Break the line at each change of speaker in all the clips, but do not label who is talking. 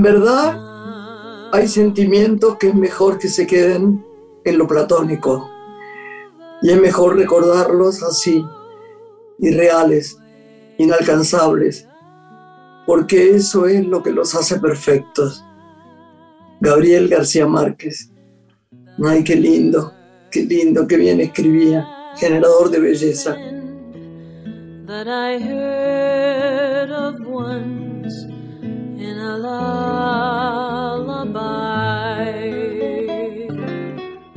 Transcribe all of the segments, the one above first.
En verdad, hay sentimientos que es mejor que se queden en lo platónico. Y es mejor recordarlos así, irreales, inalcanzables, porque eso es lo que los hace perfectos. Gabriel García Márquez. Ay, qué lindo, qué lindo, qué bien escribía, generador de belleza.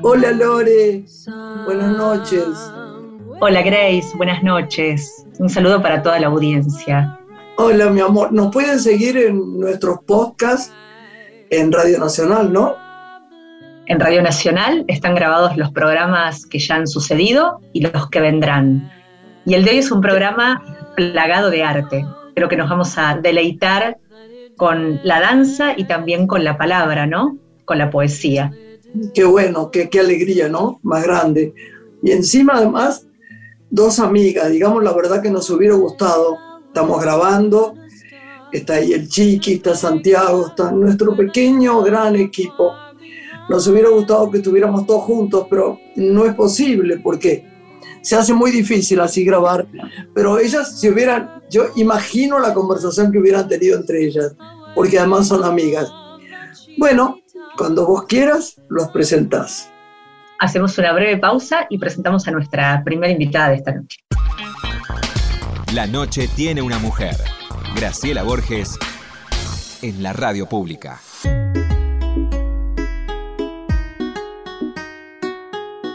Hola Lore, buenas noches.
Hola Grace, buenas noches. Un saludo para toda la audiencia.
Hola mi amor, nos pueden seguir en nuestros podcasts en Radio Nacional, ¿no?
En Radio Nacional están grabados los programas que ya han sucedido y los que vendrán. Y el de hoy es un programa plagado de arte. Creo que nos vamos a deleitar con la danza y también con la palabra, ¿no? Con la poesía.
Qué bueno, qué, alegría, ¿no? Más grande. Y encima, además, dos amigas, digamos la verdad que nos hubiera gustado. Estamos grabando, está ahí el Chiqui, está Santiago, está nuestro pequeño, gran equipo. Nos hubiera gustado que estuviéramos todos juntos, pero no es posible porque se hace muy difícil así grabar. Pero ellas, si hubieran, yo imagino la conversación que hubieran tenido entre ellas, porque además son amigas. Bueno, cuando vos quieras, los presentás.
Hacemos una breve pausa y presentamos a nuestra primera invitada de esta noche.
La noche tiene una mujer. Graciela Borges en la radio pública.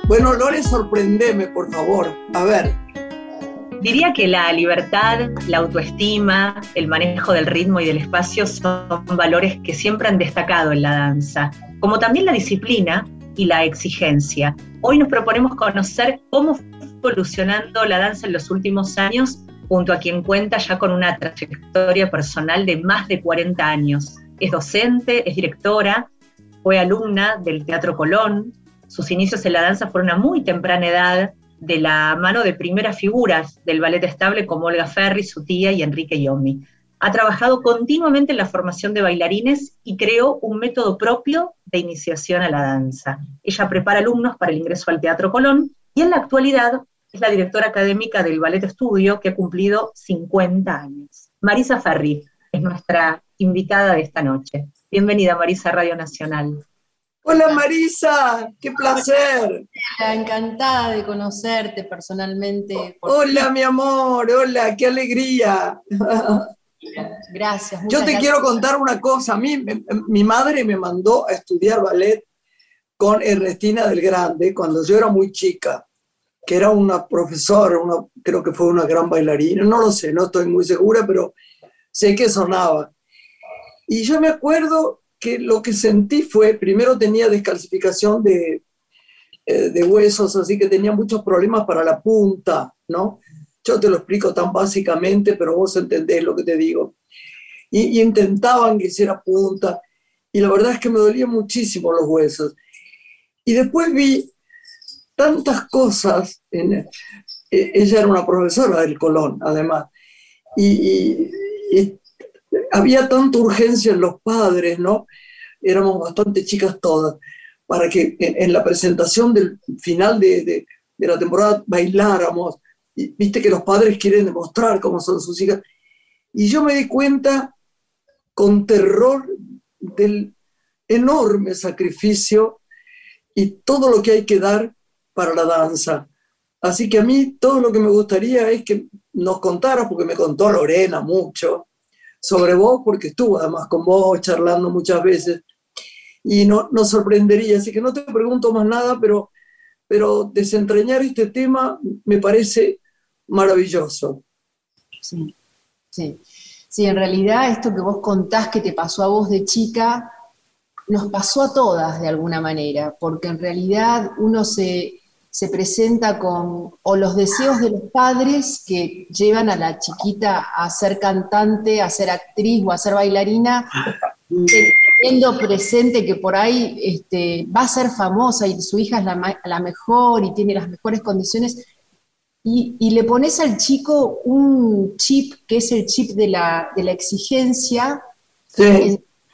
Bueno, Lore, sorprendeme, por favor. A ver.
Diría que la libertad, la autoestima, el manejo del ritmo y del espacio son valores que siempre han destacado en la danza, como también la disciplina y la exigencia. Hoy nos proponemos conocer cómo fue evolucionando la danza en los últimos años, junto a quien cuenta ya con una trayectoria personal de más de 40 años. Es docente, es directora, fue alumna del Teatro Colón. Sus inicios en la danza fueron a muy temprana edad de la mano de primeras figuras del ballet estable como Olga Ferri, su tía y Enrique Yomi. Ha trabajado continuamente en la formación de bailarines y creó un método propio de iniciación a la danza. Ella prepara alumnos para el ingreso al Teatro Colón y en la actualidad es la directora académica del Ballet Estudio que ha cumplido 50 años. Marisa Ferri es nuestra invitada de esta noche. Bienvenida Marisa Radio Nacional.
Hola Marisa, qué placer.
Encantada de conocerte personalmente.
Hola mi amor, hola, qué alegría.
Gracias.
Yo te quiero contar una cosa. A mí, mi madre me mandó a estudiar ballet con Ernestina del Grande cuando yo era muy chica, que era una profesora, una, creo que fue una gran bailarina, no lo sé, no estoy muy segura, pero sé que sonaba. Y yo me acuerdo que lo que sentí fue, primero tenía descalcificación de, eh, de huesos, así que tenía muchos problemas para la punta, ¿no? Yo te lo explico tan básicamente, pero vos entendés lo que te digo. Y, intentaban que hiciera punta, y la verdad es que me dolían muchísimo los huesos. Y después vi tantas cosas, en, eh, ella era una profesora del Colón, además, y, y había tanta urgencia en los padres, ¿no? Éramos bastante chicas todas, para que en, la presentación del final de, de, de, la temporada bailáramos. Y, Viste que los padres quieren demostrar cómo son sus hijas. Y yo me di cuenta con terror del enorme sacrificio y todo lo que hay que dar para la danza. Así que a mí todo lo que me gustaría es que nos contara, porque me contó Lorena mucho, sobre vos, porque estuvo además con vos charlando muchas veces y no, nos sorprendería. Así que no te pregunto más nada, pero, pero desentrañar este tema me parece maravilloso.
Sí, sí. Sí, en realidad esto que vos contás que te pasó a vos de chica, nos pasó a todas de alguna manera, porque en realidad uno se, se presenta con o los deseos de los padres que llevan a la chiquita a ser cantante, a ser actriz o a ser bailarina, teniendo presente que por ahí este, va a ser famosa y su hija es la, mejor y tiene las mejores condiciones, y, le pones al chico un chip que es el chip de la, de la exigencia,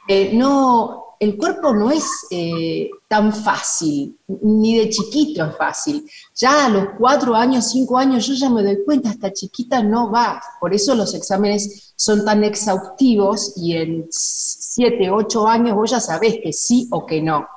Eh, no, el cuerpo no es eh, tan fácil, ni de chiquito es fácil. Ya a los cuatro años, cinco años, yo ya me doy cuenta, esta chiquita no va. Por eso los exámenes son tan exhaustivos y en siete, ocho años vos ya sabés que sí o que no.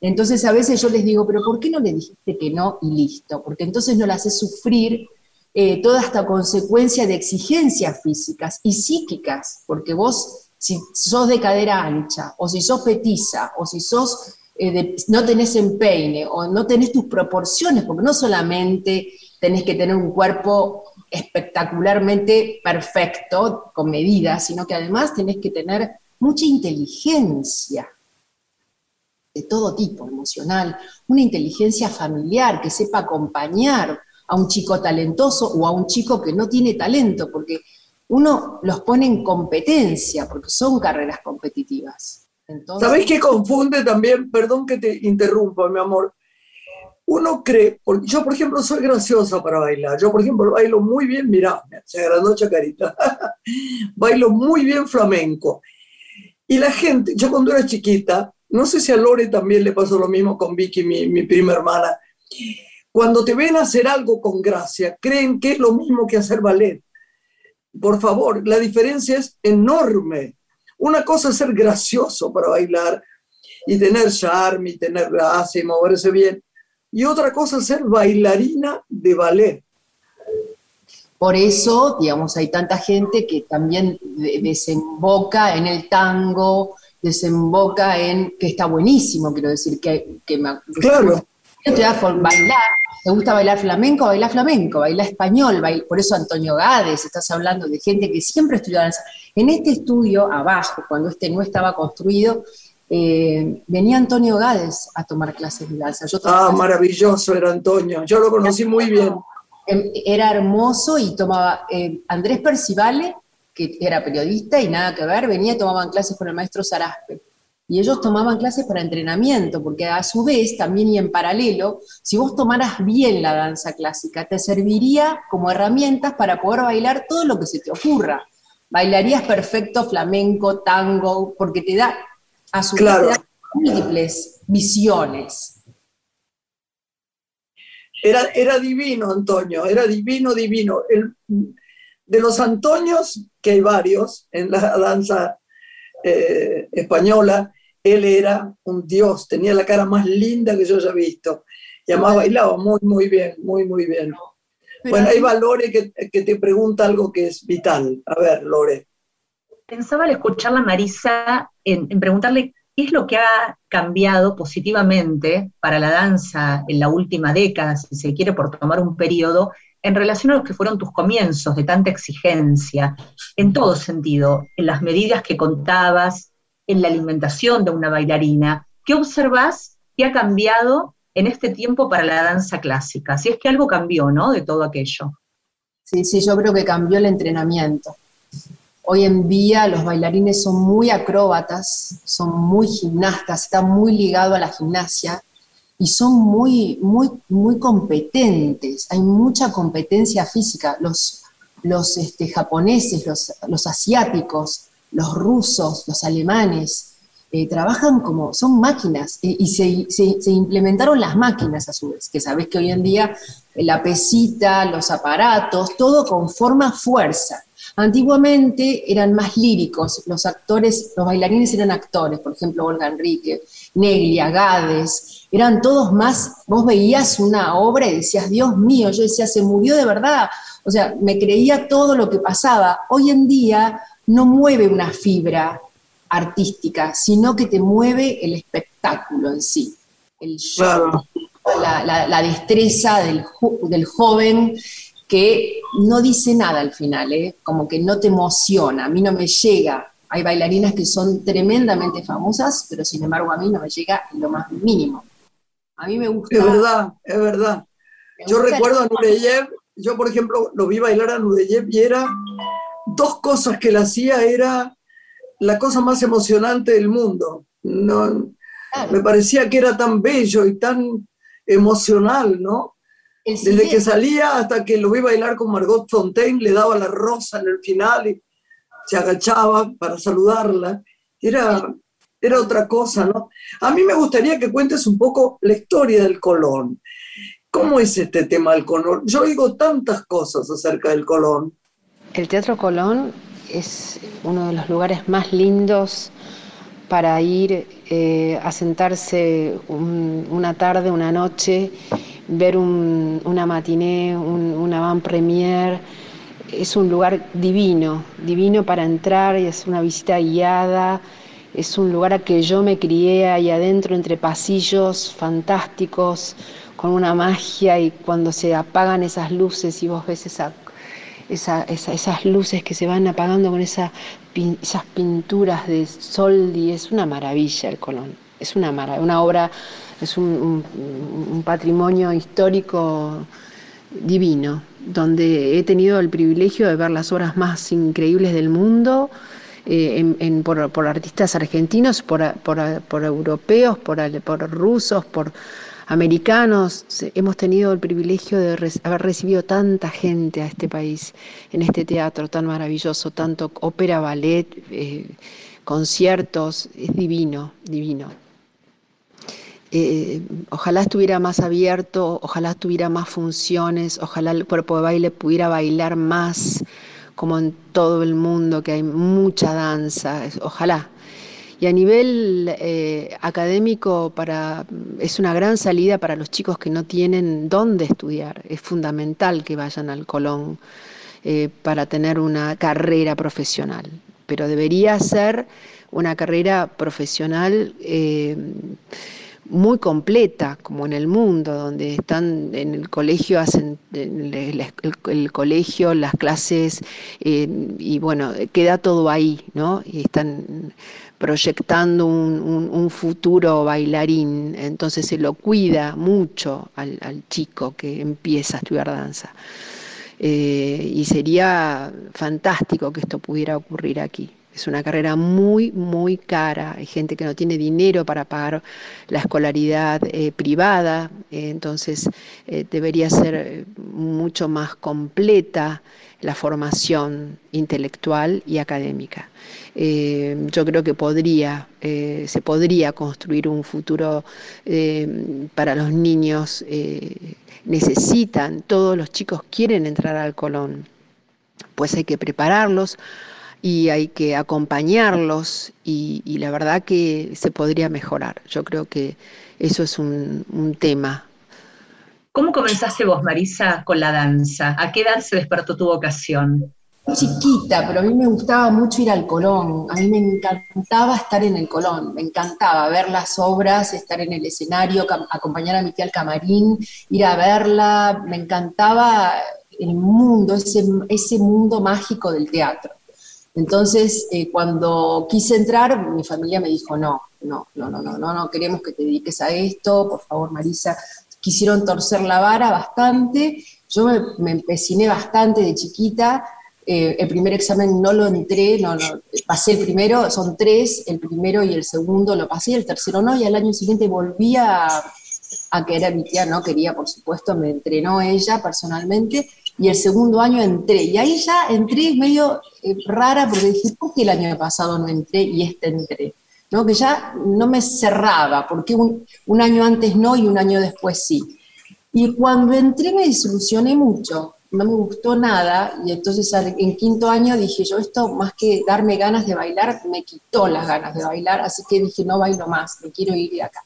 Entonces a veces yo les digo, pero ¿por qué no le dijiste que no y listo? Porque entonces no la haces sufrir eh, toda esta consecuencia de exigencias físicas y psíquicas, porque vos, si sos de cadera ancha, o si sos petiza, o si sos eh, no tenés empeine, o no tenés tus proporciones, porque no solamente tenés que tener un cuerpo espectacularmente perfecto, con medidas, sino que además tenés que tener mucha inteligencia de todo tipo, emocional, una inteligencia familiar que sepa acompañar a un chico talentoso o a un chico que no tiene talento, porque uno los pone en competencia, porque son carreras competitivas.
Entonces, ¿Sabés qué confunde también? Perdón que te interrumpa, mi amor. Uno cree, yo por ejemplo soy graciosa para bailar, yo por ejemplo bailo muy bien, mirá, se agrandó Chacarita, bailo muy bien flamenco. Y la gente, yo cuando era chiquita, no sé si a Lore también le pasó lo mismo con Vicky, mi, mi prima hermana. Cuando te ven hacer algo con gracia, creen que es lo mismo que hacer ballet. Por favor, la diferencia es enorme. Una cosa es ser gracioso para bailar y tener charme y tener gracia y moverse bien. Y otra cosa es ser bailarina de ballet.
Por eso, digamos, hay tanta gente que también desemboca en el tango, desemboca en, que está buenísimo, quiero decir, que, que me,
claro.
te bailar, te gusta bailar flamenco, bailar flamenco, bailar español, por eso Antonio Gades, estás hablando de gente que siempre estudió danza. En este estudio, abajo, cuando este no estaba construido, eh, venía Antonio Gades a tomar clases de danza.
ah, maravilloso era Antonio, yo lo conocí muy bien.
Em, era hermoso y tomaba eh, Andrés Percivale que era periodista y nada que ver, venía y tomaban clases con el maestro Saraspe. Y ellos tomaban clases para entrenamiento, porque a su vez, también y en paralelo, si vos tomaras bien la danza clásica, te serviría como herramientas para poder bailar todo lo que se te ocurra. Bailarías perfecto flamenco, tango, porque te da, a su vez, múltiples visiones.
Era, era divino, Antonio, era divino, divino. El, de los Antonios, que hay varios en la danza eh, española, él era un dios, tenía la cara más linda que yo haya visto. Y además bailaba muy, muy bien, muy, muy bien. bueno, hay valores que, te pregunta algo que es vital. A ver, Lore.
Pensaba al escucharla Marisa en, en preguntarle qué es lo que ha cambiado positivamente para la danza en la última década, si se quiere, por tomar un periodo, en relación a los que fueron tus comienzos de tanta exigencia, en todo sentido, en las medidas que contabas, en la alimentación de una bailarina, ¿qué observas que ha cambiado en este tiempo para la danza clásica? Si es que algo cambió, ¿no? De todo aquello.
Sí, sí, yo creo que cambió el entrenamiento. Hoy en día los bailarines son muy acróbatas, son muy gimnastas, están muy ligados a la gimnasia y son muy, muy, muy competentes, hay mucha competencia física. Los, los este, japoneses, los, los, asiáticos, los rusos, los alemanes, eh, trabajan como, son máquinas y se, se, implementaron las máquinas a su vez, que sabes que hoy en día la pesita, los aparatos, todo con forma fuerza. Antiguamente eran más líricos, los actores, los bailarines eran actores, por ejemplo, Olga Enrique, Neglia, Gades, eran todos más, vos veías una obra y decías, Dios mío, yo decía, se murió de verdad, o sea, me creía todo lo que pasaba. Hoy en día no mueve una fibra artística, sino que te mueve el espectáculo en sí, el show, la, destreza del, del joven que no dice nada al final, ¿eh? como que no te emociona, a mí no me llega. Hay bailarinas que son tremendamente famosas, pero sin embargo a mí no me llega lo más mínimo. A mí me gusta.
Es verdad, es verdad. Yo recuerdo a Nureyev, yo por ejemplo lo vi bailar a Nureyev y era dos cosas que él hacía, era la cosa más emocionante del mundo. No, Me parecía que era tan bello y tan emocional, ¿no? Desde que salía hasta que lo vi bailar con Margot Fontaine, le daba la rosa en el final y se agachaba para saludarla. Era era otra cosa, ¿no? A mí me gustaría que cuentes un poco la historia del Colón. ¿Cómo es este tema del Colón? Yo oigo tantas cosas acerca del Colón.
El Teatro Colón es uno de los lugares más lindos para ir eh, a sentarse una tarde, una noche, ver una matiné, una van premier. Es un lugar divino, divino para entrar, y es una visita guiada, es un lugar a que yo me crié ahí adentro entre pasillos fantásticos, con una magia y cuando se apagan esas luces y vos ves esa esas luces que se van apagando con esas pinturas de sol y es una maravilla el Colón. Es una, una obra, es un, patrimonio histórico divino, donde he tenido el privilegio de ver las obras más increíbles del mundo. Eh, por, artistas argentinos, por, europeos, por rusos, por americanos, hemos tenido el privilegio de haber recibido tanta gente a este país, en este teatro tan maravilloso, tanto ópera, ballet, eh, conciertos, es divino, divino. Eh, ojalá estuviera más abierto, ojalá tuviera más funciones, ojalá el cuerpo de baile pudiera bailar más, como en todo el mundo, que hay mucha danza, ojalá, y a nivel eh, académico para, es una gran salida para los chicos que no tienen dónde estudiar. Es fundamental que vayan al Colón eh, para tener una carrera profesional. Pero debería ser una carrera profesional eh, muy completa, como en el mundo, donde están en el colegio, hacen el, colegio, las clases, y bueno, queda todo ahí, ¿no? Y están proyectando un, futuro bailarín, entonces se lo cuida mucho al, chico que empieza a estudiar danza. Eh, y sería fantástico que esto pudiera ocurrir aquí. Es una carrera muy, muy cara. Hay gente que no tiene dinero para pagar la escolaridad eh, privada, eh, entonces debería ser mucho más completa la formación intelectual y académica. Eh, yo creo que podría, eh, se podría construir un futuro eh, para los niños. necesitan, todos los chicos quieren entrar al Colón, pues hay que prepararlos y hay que acompañarlos y, la verdad que se podría mejorar. Yo creo que eso es un, un tema
¿Cómo comenzaste vos, Marisa, con la danza? ¿A qué edad se despertó tu vocación?
Chiquita, pero a mí me gustaba mucho ir al Colón. A mí me encantaba estar en el Colón, me encantaba ver las obras, estar en el escenario, acompañar a mi tía al camarín, ir a verla. Me encantaba el mundo, ese, ese mundo mágico del teatro. Entonces, eh, cuando quise entrar, mi familia me dijo, no, no, no, no, no, no, no queremos que te dediques a esto, por favor, Marisa, quisieron torcer la vara bastante, yo me, empeciné bastante de chiquita, eh, el primer examen no lo entré, no, pasé el primero, son tres, el primero y el segundo lo pasé, el tercero no, y al año siguiente volví a, a querer, mi tía no quería, por supuesto, me entrenó ella personalmente, y el segundo año entré, y ahí ya entré medio eh, rara, porque dije, ¿por qué el año pasado no entré y este entré? que ya no me cerraba, porque un, un, año antes no y un año después sí. Y cuando entré me desilusioné mucho, no me gustó nada, y entonces en quinto año dije yo, esto más que darme ganas de bailar, me quitó las ganas de bailar, así que dije, no bailo más, me quiero ir de acá.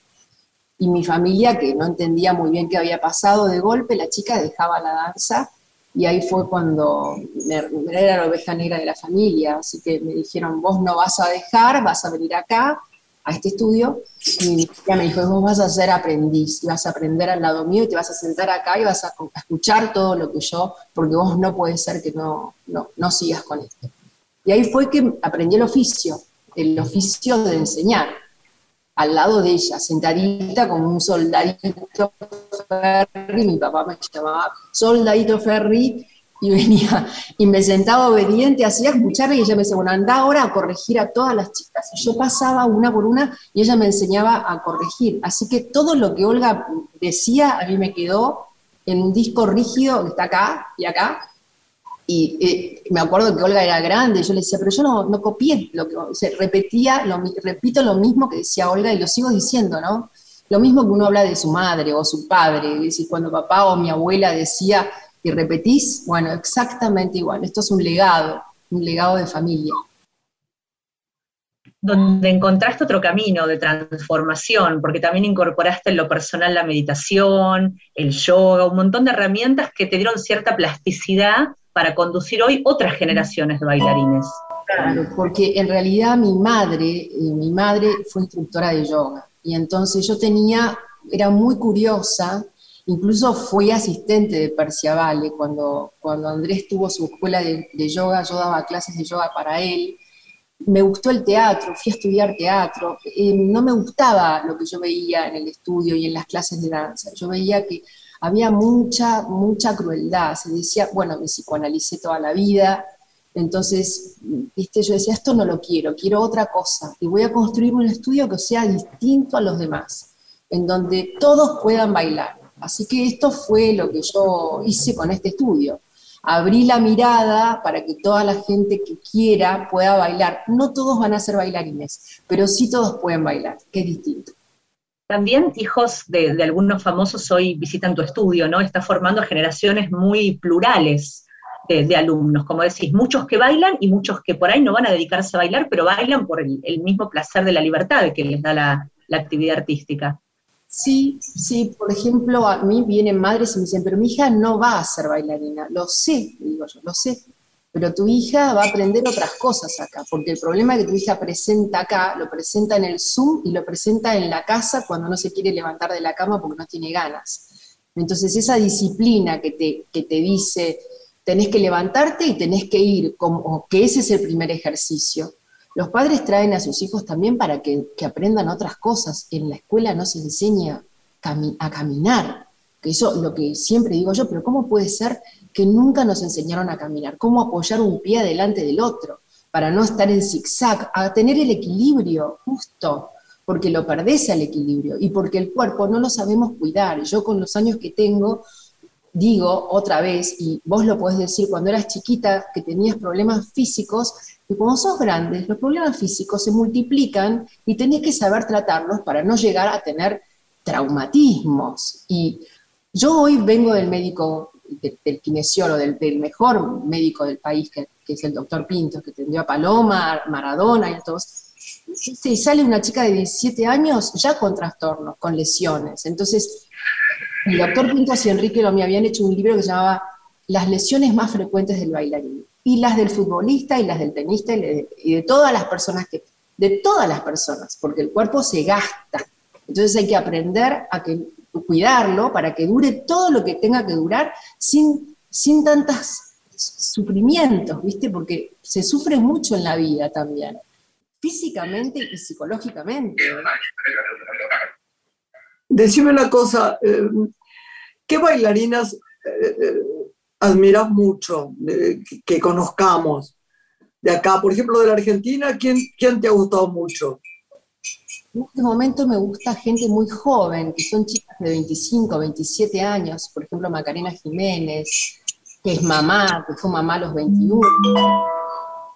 Y mi familia, que no entendía muy bien qué había pasado, de golpe la chica dejaba la danza y ahí fue cuando me, era la oveja negra de la familia, así que me dijeron, vos no vas a dejar, vas a venir acá, a este estudio, y tía me dijo, vos vas a ser aprendiz, vas a aprender al lado mío, y te vas a sentar acá y vas a, escuchar todo lo que yo, porque vos no puedes ser que no, no, no sigas con esto. Y ahí fue que aprendí el oficio, el oficio de enseñar al lado de ella, sentadita como un soldadito Ferry, mi papá me llamaba soldadito Ferry, y venía y me sentaba obediente, hacía escuchar y ella me decía, bueno, anda ahora a corregir a todas las chicas. Y yo pasaba una por una y ella me enseñaba a corregir. Así que todo lo que Olga decía a mí me quedó en un disco rígido que está acá y acá,
y eh, me acuerdo que Olga era grande, yo le decía, pero yo no, no copié, lo que, o sea, repetía, lo, repito lo mismo que decía Olga y lo sigo diciendo, ¿no? Lo mismo que uno habla de su madre o su padre, es decir, cuando papá o mi abuela decía y repetís, bueno, exactamente igual, esto es un legado, un legado de familia
donde encontraste otro camino de transformación, porque también incorporaste en lo personal la meditación, el yoga, un montón de herramientas que te dieron cierta plasticidad para conducir hoy otras generaciones de bailarines.
Claro, porque en realidad mi madre, eh, mi madre fue instructora de yoga, y entonces yo tenía, era muy curiosa, incluso fui asistente de Persia Vale, cuando, cuando Andrés tuvo su escuela de yoga, yo daba clases de yoga para él, me gustó el teatro, fui a estudiar teatro, eh, no me gustaba lo que yo veía en el estudio y en las clases de danza, yo veía que había mucha, mucha crueldad, se decía, bueno, me psicoanalicé toda la vida, entonces, viste, yo decía, esto no lo quiero, quiero otra cosa, y voy a construir un estudio que sea distinto a los demás, en donde todos puedan bailar. Así que esto fue lo que yo hice con este estudio abrí la mirada para que toda la gente que quiera pueda bailar. No todos van a ser bailarines, pero sí todos pueden bailar, que es distinto.
También hijos de, algunos famosos hoy visitan tu estudio, ¿no? Está formando generaciones muy plurales de, alumnos, como decís, muchos que bailan y muchos que por ahí no van a dedicarse a bailar, pero bailan por el, mismo placer de la libertad que les da la actividad artística.
Sí, sí, por ejemplo, a mí vienen madres y me dicen, pero mi hija no va a ser bailarina. Lo sé, digo yo, lo sé. Pero tu hija va a aprender otras cosas acá, porque el problema que tu hija presenta acá, lo presenta en el Zoom y lo presenta en la casa cuando no se quiere levantar de la cama porque no tiene ganas. Entonces, esa disciplina que te, que te dice, tenés que levantarte y tenés que ir, como que ese es el primer ejercicio los padres traen a sus hijos también para que, aprendan otras cosas. En la escuela no se enseña a caminar, que eso lo que siempre digo yo, pero ¿cómo puede ser que nunca nos enseñaron a caminar? ¿Cómo apoyar un pie delante del otro? Para no estar en zigzag, a tener el equilibrio justo, porque lo perdés al equilibrio y porque el cuerpo no lo sabemos cuidar. Yo con los años que tengo, digo otra vez, y vos lo podés decir, cuando eras chiquita, que tenías problemas físicos, y cuando sos grandes, los problemas físicos se multiplican y tenés que saber tratarlos para no llegar a tener traumatismos. Y yo hoy vengo del médico, del, kinesiólogo, del, mejor médico del país, que, es el doctor Pinto, que atendió a Paloma, Maradona y todos. Y sale una chica de 17 años ya con trastornos, con lesiones. Entonces, el doctor Pinto y Enrique lo me habían hecho un libro que se llamaba Las lesiones más frecuentes del bailarín y las del futbolista y las del tenista y de, todas las personas que, de todas las personas, porque el cuerpo se gasta. Entonces hay que aprender a que, cuidarlo para que dure todo lo que tenga que durar sin, sin tantos sufrimientos, ¿viste? Porque se sufre mucho en la vida también, físicamente y psicológicamente.
Decime una cosa, eh, ¿qué bailarinas eh, eh, admiras mucho, que, conozcamos de acá? Por ejemplo, de la Argentina, ¿quién, ¿quién te ha gustado mucho?
En este momento me gusta gente muy joven, que son chicas de 25, 27 años, por ejemplo Macarena Jiménez, que es mamá, que fue mamá a los 21.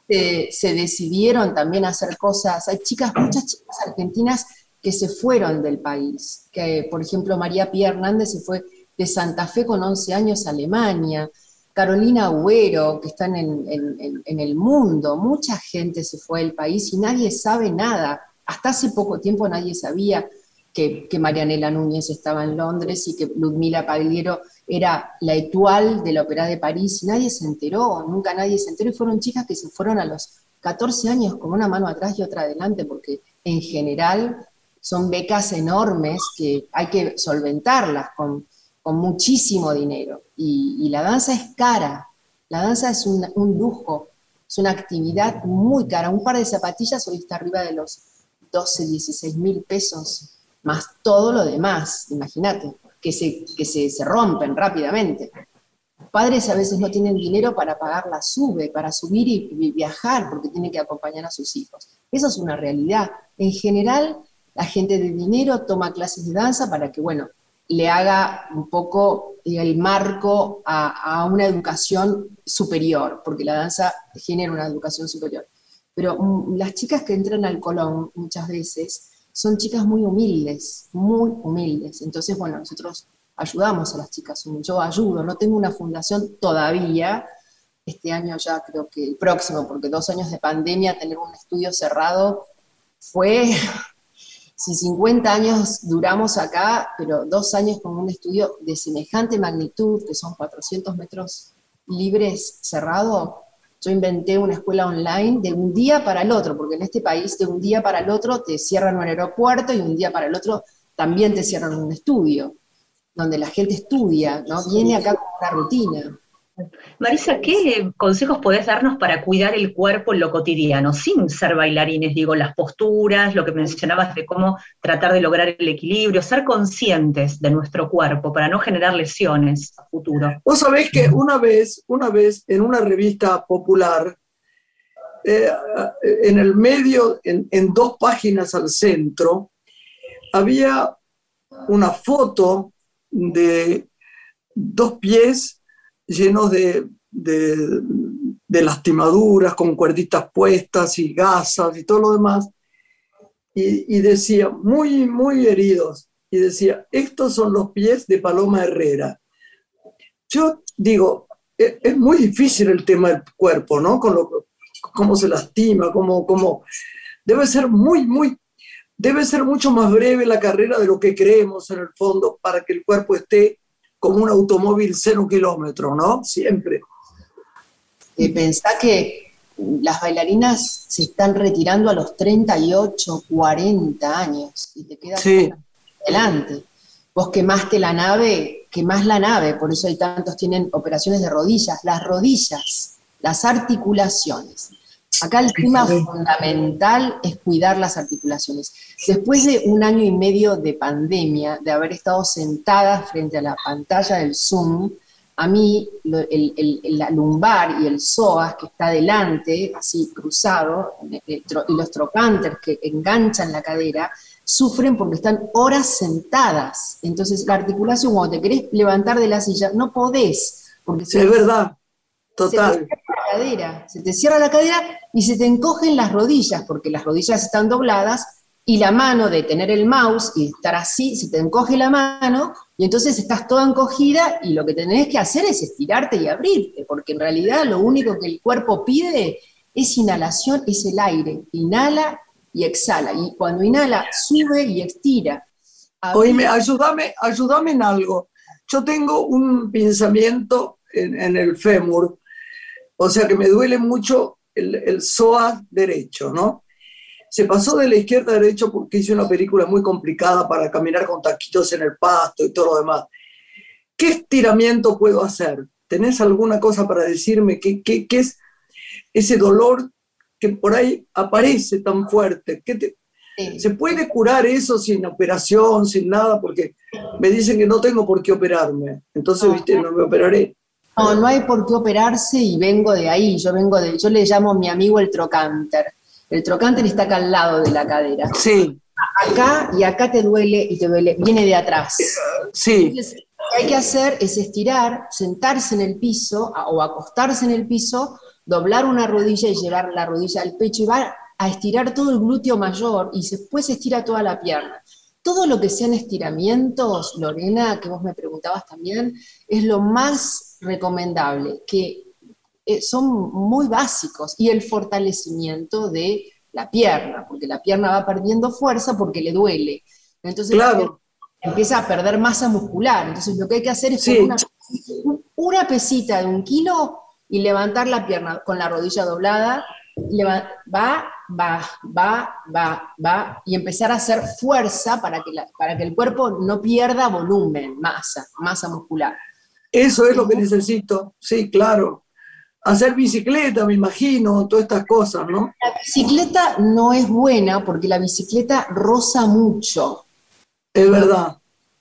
se decidieron también hacer cosas, hay chicas, muchas chicas argentinas que se fueron del país, que por ejemplo María Pía Hernández se fue de Santa Fe con 11 años a Alemania, Carolina Agüero, que están en, el mundo, mucha gente se fue del país y nadie sabe nada. Hasta hace poco tiempo nadie sabía que, Marianela Núñez estaba en Londres y que Ludmila Pagliero era la etual de la Ópera de París nadie se enteró, nunca nadie se enteró y fueron chicas que se fueron a los 14 años con una mano atrás y otra adelante porque en general son becas enormes que hay que solventarlas con muchísimo dinero. Y, la danza es cara, la danza es un, lujo, es una actividad muy cara. Un par de zapatillas hoy está arriba de los 12, 16 mil pesos, más todo lo demás, imagínate, que, se, que se, se rompen rápidamente. Padres a veces no tienen dinero para pagar la sube, para subir y viajar, porque tienen que acompañar a sus hijos. Eso es una realidad. En general, la gente de dinero toma clases de danza para que, bueno, le haga un poco el marco a, una educación superior, porque la danza genera una educación superior. Pero mm, las chicas que entran al Colón muchas veces son chicas muy humildes, muy humildes. Entonces, bueno, nosotros ayudamos a las chicas, yo ayudo, no tengo una fundación todavía, este año ya creo que el próximo, porque dos años de pandemia, tener un estudio cerrado fue, si 50 años duramos acá, pero dos años con un estudio de semejante magnitud, que son 400 metros libres cerrado, yo inventé una escuela online de un día para el otro, porque en este país de un día para el otro te cierran un aeropuerto y un día para el otro también te cierran un estudio, donde la gente estudia, ¿no? Viene acá con una rutina.
Marisa, ¿qué consejos podés darnos para cuidar el cuerpo en lo cotidiano, sin ser bailarines? Digo, las posturas, lo que mencionabas de cómo tratar de lograr el equilibrio, ser conscientes de nuestro cuerpo para no generar lesiones a futuro.
Vos sabés que una vez, una vez en una revista popular, eh, en el medio, en, en dos páginas al centro, había una foto de dos pies llenos de, lastimaduras, con cuerditas puestas y gasas y todo lo demás. Y, decía, muy, muy heridos, y decía, estos son los pies de Paloma Herrera. Yo digo, e, es, muy difícil el tema del cuerpo, ¿no? Con lo, cómo se lastima, cómo, cómo... Debe ser muy, muy... Debe ser mucho más breve la carrera de lo que creemos en el fondo para que el cuerpo esté como un automóvil cero kilómetro, ¿no? Siempre.
Eh, pensá que las bailarinas se están retirando a los 38, 40 años y te quedas
sí.
adelante. Vos quemaste la nave, quemás la nave, por eso hay tantos tienen operaciones de rodillas. Las rodillas, las articulaciones. Acá el tema fundamental es cuidar las articulaciones. Después de un año y medio de pandemia, de haber estado sentada frente a la pantalla del Zoom, a mí el, la lumbar y el psoas que está delante, así cruzado, y los trocánteres que enganchan la cadera, sufren porque están horas sentadas. Entonces la articulación, cuando te querés levantar de la silla, no podés. Porque
es verdad. Total.
Se te cierra la cadera, se te cierra la cadera y se te encogen las rodillas, porque las rodillas están dobladas y la mano de tener el mouse y estar así, se te encoge la mano y entonces estás toda encogida y lo que tenés que hacer es estirarte y abrirte, porque en realidad lo único que el cuerpo pide es inhalación, es el aire. Inhala y exhala. Y cuando inhala, sube y estira.
Oíme, ayúdame, ayúdame en algo. Yo tengo un pensamiento en, en el fémur o sea que me duele mucho el, el psoas derecho, ¿no? Se pasó de la izquierda a derecho porque hice una película muy complicada para caminar con taquitos en el pasto y todo lo demás. ¿Qué estiramiento puedo hacer? ¿Tenés alguna cosa para decirme qué, qué, qué es ese dolor que por ahí aparece tan fuerte? ¿Qué ¿Se puede curar eso sin operación, sin nada? Porque me dicen que no tengo por qué operarme. Entonces, viste, no me operaré.
No, no hay por qué operarse y vengo de ahí. Yo vengo de, yo le llamo a mi amigo el trocánter. El trocánter está acá al lado de la cadera.
Sí.
Acá y acá te duele y te duele, viene de atrás.
Sí.
Entonces, lo que hay que hacer es estirar, sentarse en el piso o acostarse en el piso, doblar una rodilla y llevar la rodilla al pecho y va a estirar todo el glúteo mayor y después estira toda la pierna. Todo lo que sean estiramientos, Lorena, que vos me preguntabas también, es lo más recomendable, que eh, son muy básicos, y el fortalecimiento de la pierna, porque la pierna va perdiendo fuerza porque le duele. Entonces empieza a perder masa muscular. Entonces lo que hay que hacer es una, una, pesita de un kilo y levantar la pierna con la rodilla doblada, va, va, va, va, va, y empezar a hacer fuerza para que, para que el cuerpo no pierda volumen, masa, masa muscular.
Eso es lo que necesito, sí, claro. Hacer bicicleta, me imagino, todas estas cosas, ¿no?
La bicicleta no es buena porque la bicicleta roza mucho.
Es verdad.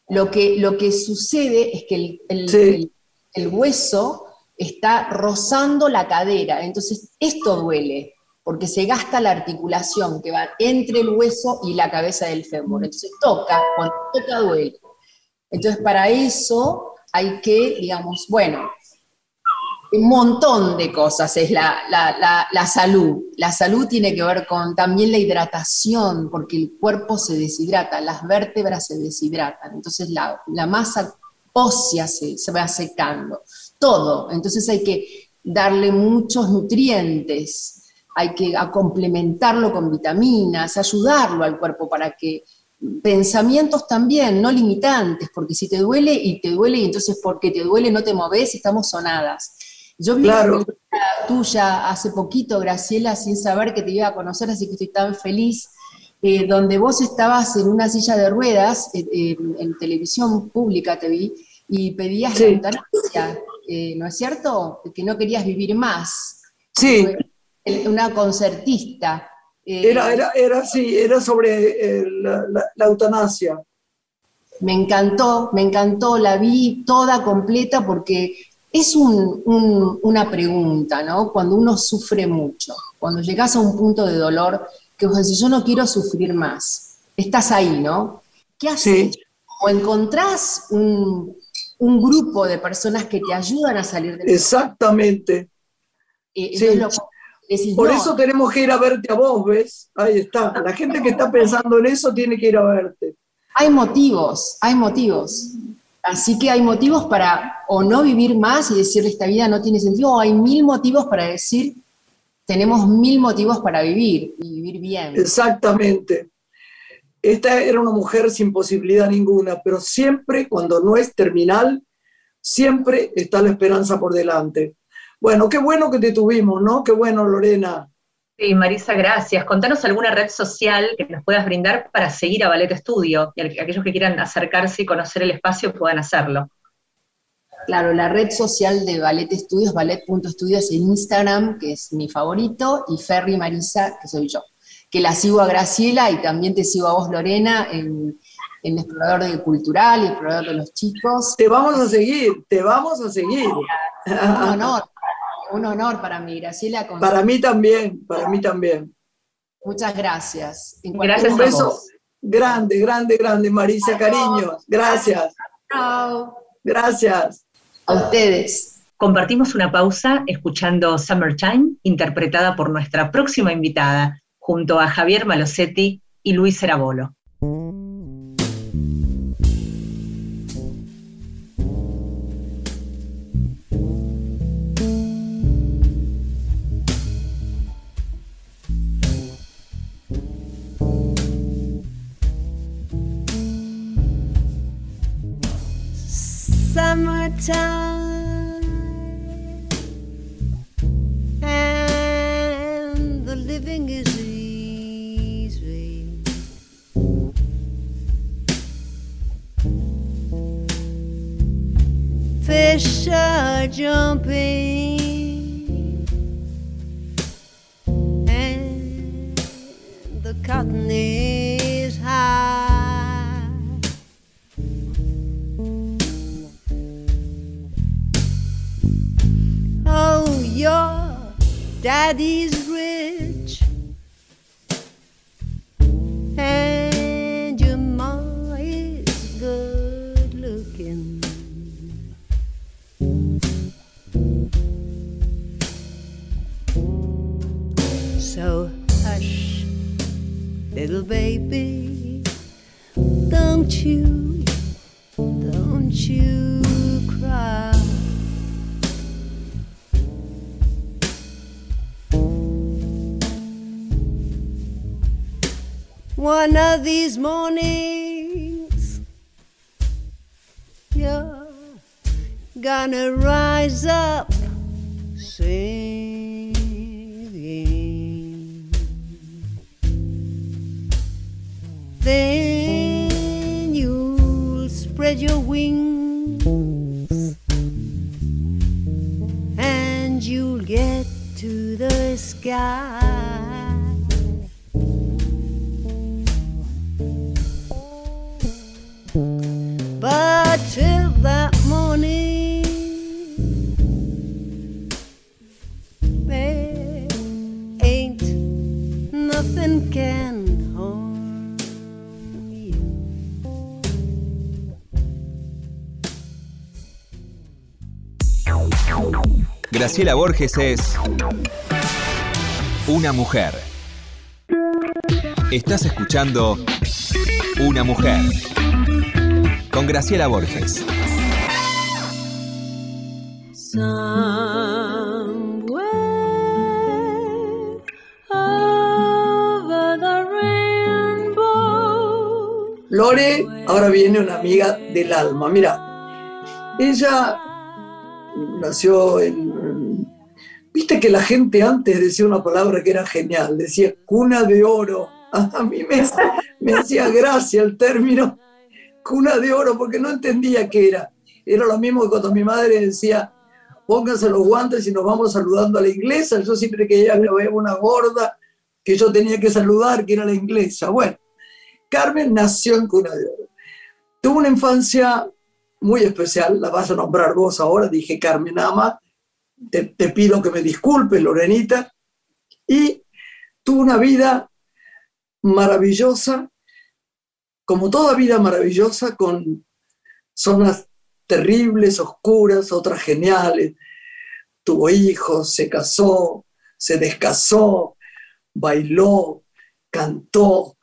Lo que, lo que sucede es que el, el, el hueso está rozando la cadera, entonces esto duele porque se gasta la articulación que va entre el hueso y la cabeza del fémur. Entonces toca, cuando toca duele. Entonces para eso hay que, digamos, bueno, un montón de cosas es la, la, la, la, salud. La salud tiene que ver con también la hidratación, porque el cuerpo se deshidrata, las vértebras se deshidratan, entonces la, masa ósea se, se va secando, todo. Entonces hay que darle muchos nutrientes, hay que complementarlo con vitaminas, ayudarlo al cuerpo para que pensamientos también, no limitantes, porque si te duele y te duele, y entonces porque te duele no te moves, estamos sonadas. Yo vi
claro.
una tuya hace poquito, Graciela, sin saber que te iba a conocer, así que estoy tan feliz, eh, donde vos estabas en una silla de ruedas, en televisión pública te vi, y pedías sí. la eh, ¿no es cierto? Que no querías vivir más.
Sí.
Una concertista.
Era, eh, era, era, sí, era sobre eh, la, la, eutanasia.
Me encantó, me encantó, la vi toda completa porque es un, una pregunta, ¿no? Cuando uno sufre mucho, cuando llegas a un punto de dolor que vos decís, yo no quiero sufrir más, estás ahí, ¿no? ¿Qué haces? O encontrás un, un, grupo de personas que te ayudan a salir
del Exactamente. Eh, sí. es lo por eso tenemos que ir a verte a vos, ¿ves? Ahí está. La gente que está pensando en eso tiene que ir a verte.
Hay motivos, hay motivos. Así que hay motivos para o no vivir más y decir esta vida no tiene sentido, o hay mil motivos para decir tenemos mil motivos para vivir y vivir bien.
Exactamente. Esta era una mujer sin posibilidad ninguna, pero siempre cuando no es terminal, siempre está la esperanza por delante. Bueno, qué bueno que te tuvimos, ¿no? Qué bueno, Lorena.
Sí, Marisa, gracias. Contanos alguna red social que nos puedas brindar para seguir a Ballet Estudio y aquellos que quieran acercarse y conocer el espacio puedan hacerlo.
Claro, la red social de Ballet Estudios, ballet.estudios en Instagram, que es mi favorito, y Ferry Marisa, que soy yo. Que la sigo a Graciela y también te sigo a vos, Lorena, en, en Explorador de Cultural y Explorador de los Chicos.
Te vamos a seguir, te vamos a seguir.
No, no, un honor para mí, Graciela.
Para mí también, para mí también.
Muchas gracias.
Gracias. Un beso grande, grande, grande, Marisa, cariño. Gracias.
Chao.
Gracias.
A ustedes.
Compartimos una pausa escuchando Summertime, interpretada por nuestra próxima invitada, junto a Javier Malosetti y Luis Cerabolo.
jumping. one of these mornings. You're gonna rise up singing. Then you'll spread your wings and you'll get to the sky.
Graciela Borges es una mujer. Estás escuchando Una mujer con Graciela Borges.
Lore, ahora viene una amiga del alma. Mira, ella nació en... Viste que la gente antes decía una palabra que era genial, decía cuna de oro. A mí me, hacía gracia el término cuna de oro porque no entendía qué era. Era lo mismo que cuando mi madre decía, pónganse los guantes y nos vamos saludando a la inglesa. Yo siempre que había una gorda que yo tenía que saludar, que era la inglesa. Bueno, Carmen nació en cuna de oro. Tuvo una infancia muy especial, la vas a nombrar vos ahora, dije Carmen Ama, te, pido que me disculpes, Lorenita, y tuvo una vida maravillosa, como toda vida maravillosa, con zonas terribles, oscuras, otras geniales. Tuvo hijos, se casó, se descasó, bailó, cantó,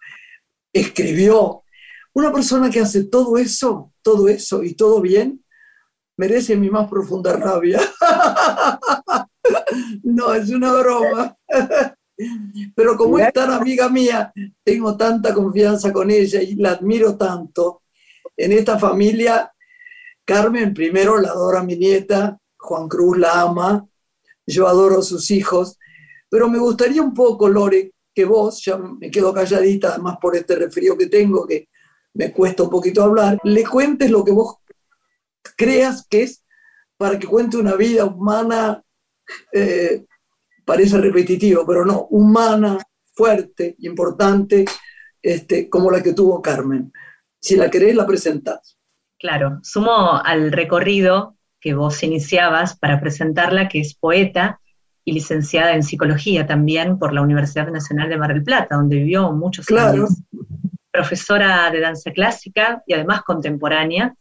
escribió. Una persona que hace todo eso, todo eso y todo bien, merece mi más profunda rabia. no, es una broma. Pero como es tan amiga mía, tengo tanta confianza con ella y la admiro tanto. En esta familia, Carmen primero la adora mi nieta, Juan Cruz la ama, yo adoro a sus hijos, pero me gustaría un poco, Lore, que vos, ya me quedo calladita, además por este resfrío que tengo, que me cuesta un poquito hablar, le cuentes lo que vos creas que es para que cuente una vida humana, eh, parece repetitivo, pero no, humana, fuerte, importante, este, como la que tuvo Carmen. Si la querés, la presentás.
Claro, sumo al recorrido que vos iniciabas para presentarla, que es poeta y licenciada en psicología también por la Universidad Nacional de Mar del Plata, donde vivió muchos
Claro.
años. Profesora de danza clásica y además contemporánea,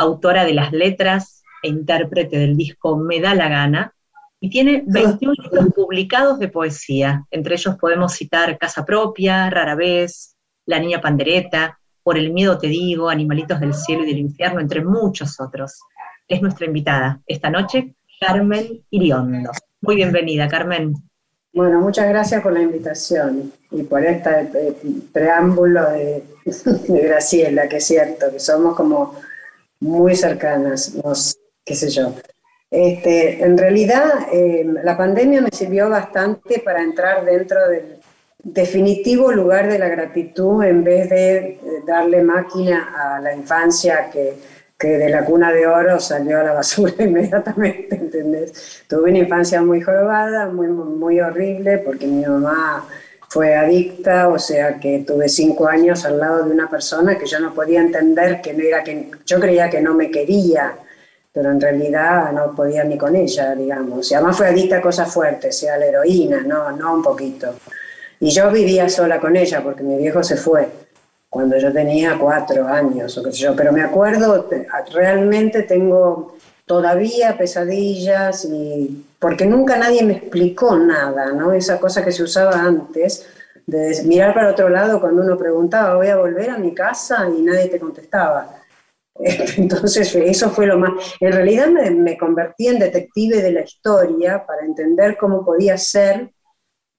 autora de las letras e intérprete del disco Me da la gana, y tiene 21 libros publicados de poesía. Entre ellos podemos citar Casa Propia, Rara Vez, La Niña Pandereta, Por el Miedo Te Digo, Animalitos del Cielo y del Infierno, entre muchos otros. Es nuestra invitada esta noche, Carmen Iriondo. Muy bienvenida, Carmen.
Bueno, muchas gracias por la invitación y por este preámbulo de, de Graciela, que es cierto, que somos como muy cercanas, nos, qué sé yo. Este, en realidad, eh, la pandemia me sirvió bastante para entrar dentro del definitivo lugar de la gratitud en vez de eh, darle máquina a la infancia que, que de la cuna de oro salió a la basura inmediatamente, ¿entendés? Tuve una infancia muy jorobada, muy, muy horrible, porque mi mamá fue adicta, o sea que tuve cinco años al lado de una persona que yo no podía entender que no era que yo creía que no me quería, pero en realidad no podía ni con ella, digamos. Y además fue adicta a cosas fuertes, sea la heroína, no, no un poquito. Y yo vivía sola con ella porque mi viejo se fue cuando yo tenía cuatro años o qué sé yo, pero me acuerdo, realmente tengo todavía pesadillas y porque nunca nadie me explicó nada, ¿no? Esa cosa que se usaba antes de mirar para otro lado cuando uno preguntaba, voy a volver a mi casa y nadie te contestaba. Entonces, eso fue lo más... En realidad me, convertí en detective de la historia para entender cómo podía ser,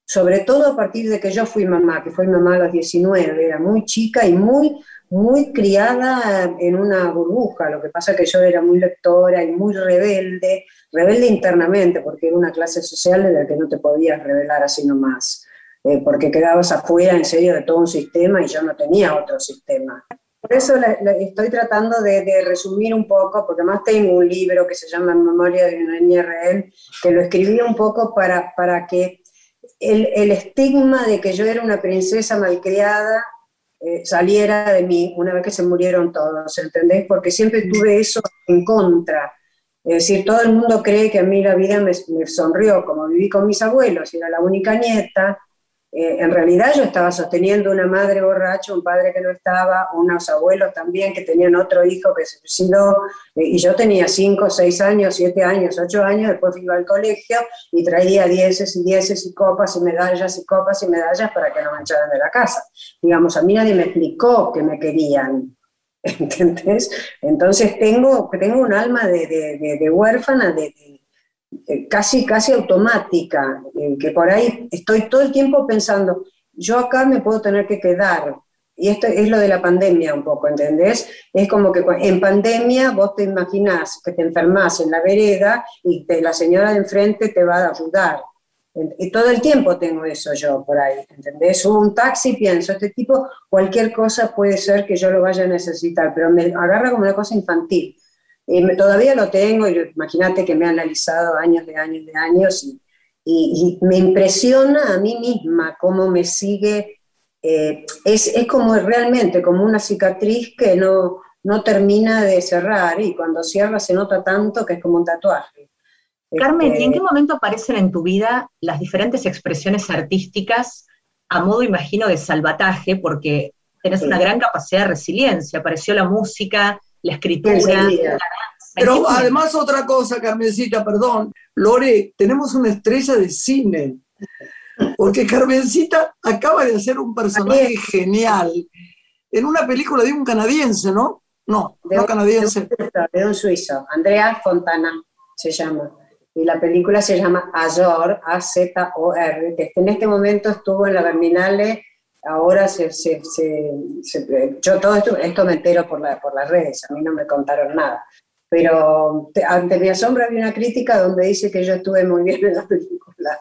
sobre todo a partir de que yo fui mamá, que fui mamá a los 19, era muy chica y muy, muy criada en una burbuja. Lo que pasa es que yo era muy lectora y muy rebelde, rebelde internamente, porque era una clase social en la que no te podías revelar así nomás, eh, porque quedabas afuera en serio de todo un sistema y yo no tenía otro sistema. Por eso estoy tratando de, de, resumir un poco, porque además tengo un libro que se llama Memoria de una niña real, que lo escribí un poco para, para que el, el estigma de que yo era una princesa malcriada eh, saliera de mí una vez que se murieron todos, ¿entendés? Porque siempre tuve eso en contra. Es decir, todo el mundo cree que a mí la vida me, me sonrió, como viví con mis abuelos, era la única nieta, eh, en realidad yo estaba sosteniendo una madre borracha, un padre que no estaba, unos abuelos también que tenían otro hijo que se suicidó, eh, y yo tenía 5, 6 años, 7 años, 8 años, después iba al colegio y traía dieces y dieces y copas y medallas y copas y medallas para que no me echaran de la casa. Digamos, a mí nadie me explicó que me querían. ¿Entendés? Entonces tengo, tengo un alma de, de, de huérfana, de, casi, casi automática, eh, que por ahí estoy todo el tiempo pensando, yo acá me puedo tener que quedar. Y esto es lo de la pandemia un poco, ¿entendés? Es como que en pandemia vos te imaginás que te enfermas en la vereda y la señora de enfrente te va a ayudar. Y todo el tiempo tengo eso yo por ahí, ¿entendés? Un taxi pienso, este tipo, cualquier cosa puede ser que yo lo vaya a necesitar, pero me agarra como una cosa infantil todavía lo tengo, y imagínate que me ha analizado años de años de años y, y, me impresiona a mí misma cómo me sigue, eh, es, es, como realmente como una cicatriz que no, no termina de cerrar y cuando cierra se nota tanto que es como un tatuaje.
Carmen, ¿y en este qué momento aparecen en tu vida las diferentes expresiones artísticas a modo, imagino, de salvataje? Porque tenés una gran capacidad de resiliencia. Apareció la música, la escritura.
Pero además otra cosa, Carmencita, perdón, Lore, tenemos una estrella de cine, porque Carmencita acaba de hacer un personaje genial en una película de un canadiense, ¿no? No,
de
no
un,
canadiense.
De un, suizo, Andrea Fontana se llama. Y la película se llama Azor, A-Z-O-R, que en este momento estuvo en la Berlinale ahora se, se, se, yo todo esto, esto me entero por, la, por las redes, a mí no me contaron nada. Pero ante mi asombro había una crítica donde dice que yo estuve muy bien en la película.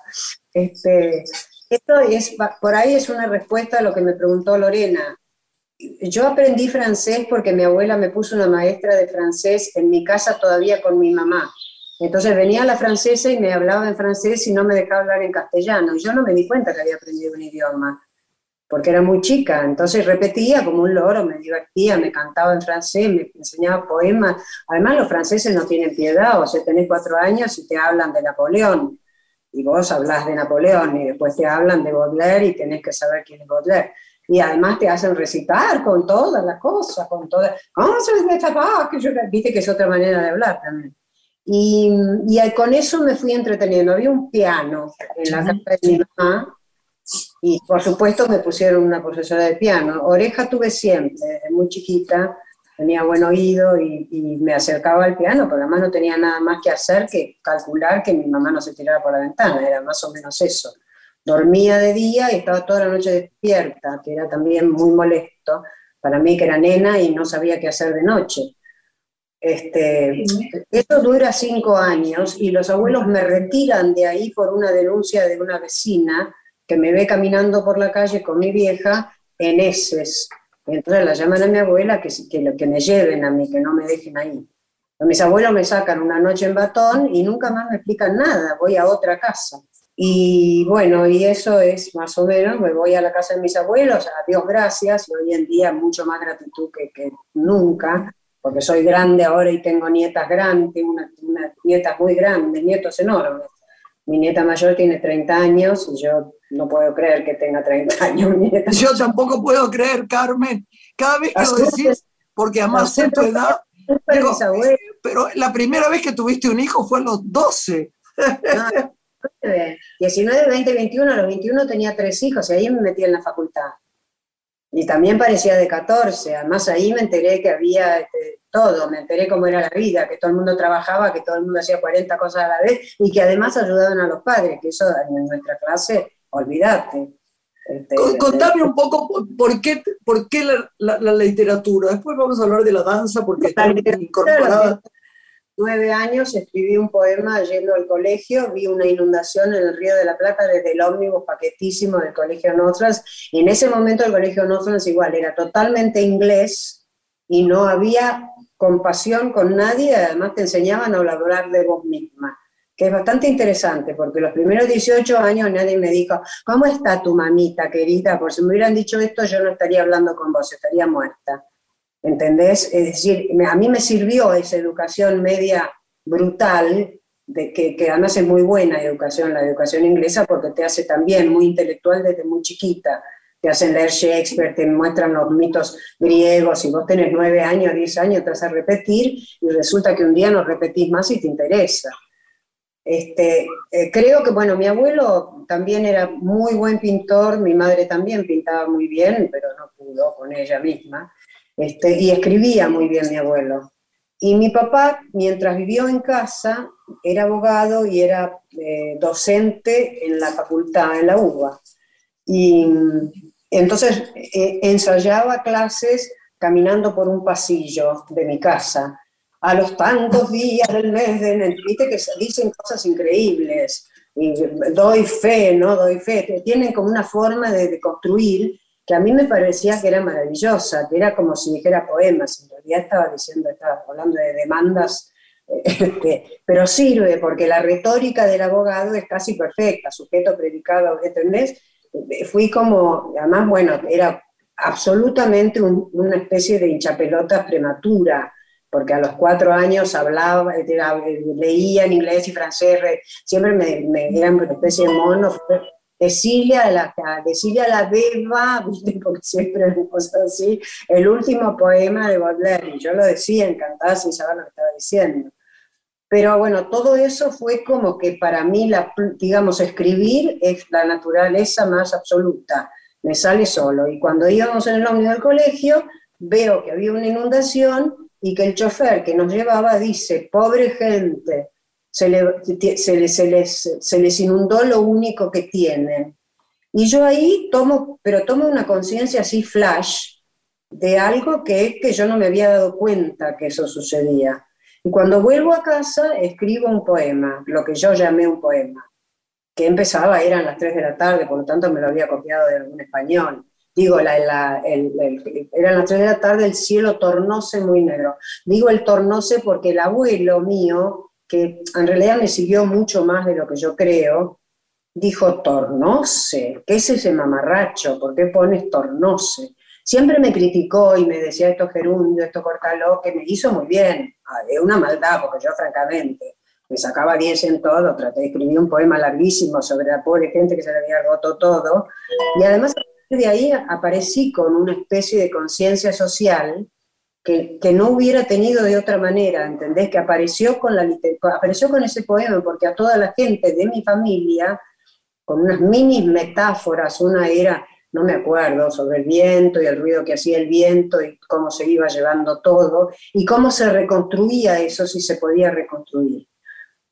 Este, esto es, por ahí es una respuesta a lo que me preguntó Lorena. Yo aprendí francés porque mi abuela me puso una maestra de francés en mi casa todavía con mi mamá. Entonces venía la francesa y me hablaba en francés y no me dejaba hablar en castellano. Yo no me di cuenta que había aprendido un idioma porque era muy chica, entonces repetía como un loro, me divertía, me cantaba en francés, me enseñaba poemas. Además los franceses no tienen piedad, o sea, tenés cuatro años y te hablan de Napoleón, y vos hablas de Napoleón, y después te hablan de Baudelaire y tenés que saber quién es Baudelaire. Y además te hacen recitar con todas las cosas, con todas, ¿cómo se Que yo, viste que es otra manera de hablar también. Y, y con eso me fui entreteniendo. Había un piano en la casa de mi mamá, y por supuesto me pusieron una profesora de piano. Oreja tuve siempre, muy chiquita, tenía buen oído y, me acercaba al piano, pero además no tenía nada más que hacer que calcular que mi mamá no se tirara por la ventana, era más o menos eso. Dormía de día y estaba toda la noche despierta, que era también muy molesto para mí que era nena y no sabía qué hacer de noche. Este, eso dura cinco años y los abuelos me retiran de ahí por una denuncia de una vecina que me ve caminando por la calle con mi vieja en eses. Entonces la llaman a mi abuela que, que, que me lleven a mí, que no me dejen ahí. Mis abuelos me sacan una noche en batón y nunca más me explican nada, voy a otra casa. Y bueno, y eso es más o menos, me voy a la casa de mis abuelos, a Dios gracias, y hoy en día mucho más gratitud que, que nunca, porque soy grande ahora y tengo nietas grandes, unas nietas muy grandes, nietos enormes. Mi nieta mayor tiene 30 años y yo no puedo creer que tenga 30 años.
Yo tampoco puedo creer, Carmen. Cada vez que lo decís, porque además de tu edad, pero la primera vez que tuviste un hijo fue a los 12.
19, 20, 21, a los 21 tenía tres hijos y ahí me metí en la facultad. Y también parecía de 14, además ahí me enteré que había este, todo, me enteré cómo era la vida, que todo el mundo trabajaba, que todo el mundo hacía 40 cosas a la vez y que además ayudaban a los padres, que eso en nuestra clase olvídate.
Este, contame un poco por qué, por qué la, la, literatura. Después vamos a hablar de la danza porque está incorporada.
Nueve años escribí un poema yendo al colegio, vi una inundación en el Río de la Plata desde el ómnibus paquetísimo del Colegio Nostrans, y en ese momento el Colegio Nostrans igual era totalmente inglés y no había compasión con nadie, además te enseñaban a hablar de vos misma que es bastante interesante, porque los primeros 18 años nadie me dijo, ¿cómo está tu mamita querida? Por si me hubieran dicho esto, yo no estaría hablando con vos, estaría muerta. ¿Entendés? Es decir, a mí me sirvió esa educación media brutal de que, que, además es muy buena educación, la educación inglesa, porque te hace también muy intelectual desde muy chiquita. Te hacen leer Shakespeare, te muestran los mitos griegos, y vos tenés nueve años, diez años, te vas a repetir, y resulta que un día no repetís más y te interesa. Este, eh, creo que, bueno, mi abuelo también era muy buen pintor, mi madre también pintaba muy bien, pero no pudo con ella misma, este, y escribía muy bien mi abuelo. Y mi papá, mientras vivió en casa, era abogado y era eh, docente en la facultad, en la UBA. Y entonces eh, ensayaba clases caminando por un pasillo de mi casa a los tantos días del mes de viste que se dicen cosas increíbles, doy fe, ¿no? Doy fe, tienen como una forma de, construir que a mí me parecía que era maravillosa, que era como si dijera poemas, en realidad estaba diciendo, estaba hablando de demandas, este, pero sirve porque la retórica del abogado es casi perfecta, sujeto, predicado, ¿entendés? Fui como, además, bueno, era absolutamente una especie de hinchapelotas prematura, porque a los cuatro años hablaba, leía en inglés y francés, siempre me, me una especie de mono. Cecilia la, Cecilia la Beba, porque siempre cosas así, el último poema de Baudelaire, y yo lo decía encantada sin saber lo que estaba diciendo. Pero bueno, todo eso fue como que para mí, la, digamos, escribir es la naturaleza más absoluta, me sale solo. Y cuando íbamos en el ómnibus del colegio, veo que había una inundación y que el chofer que nos llevaba dice, pobre gente, se, les, inundó lo único que tienen. Y yo ahí tomo, pero tomo una conciencia así flash de algo que es que yo no me había dado cuenta que eso sucedía. Y cuando vuelvo a casa escribo un poema, lo que yo llamé un poema, que empezaba, eran las 3 de la tarde, por lo tanto me lo había copiado de algún español digo, la, eran las 3 de la tarde, el cielo tornóse muy negro. Digo el tornóse porque el abuelo mío, que en realidad me siguió mucho más de lo que yo creo, dijo tornose, ¿qué es ese mamarracho? ¿Por qué pones tornose? Siempre me criticó y me decía esto gerundio, esto cortalo, que me hizo muy bien. Ah, es una maldad, porque yo francamente me sacaba 10 en todo, traté de escribir un poema larguísimo sobre la pobre gente que se le había roto todo, y además de ahí aparecí con una especie de conciencia social que, no hubiera tenido de otra manera, ¿entendés? Que apareció con, la, apareció con ese poema, porque a toda la gente de mi familia, con unas mini metáforas, una era, no me acuerdo, sobre el viento y el ruido que hacía el viento y cómo se iba llevando todo, y cómo se reconstruía eso si se podía reconstruir.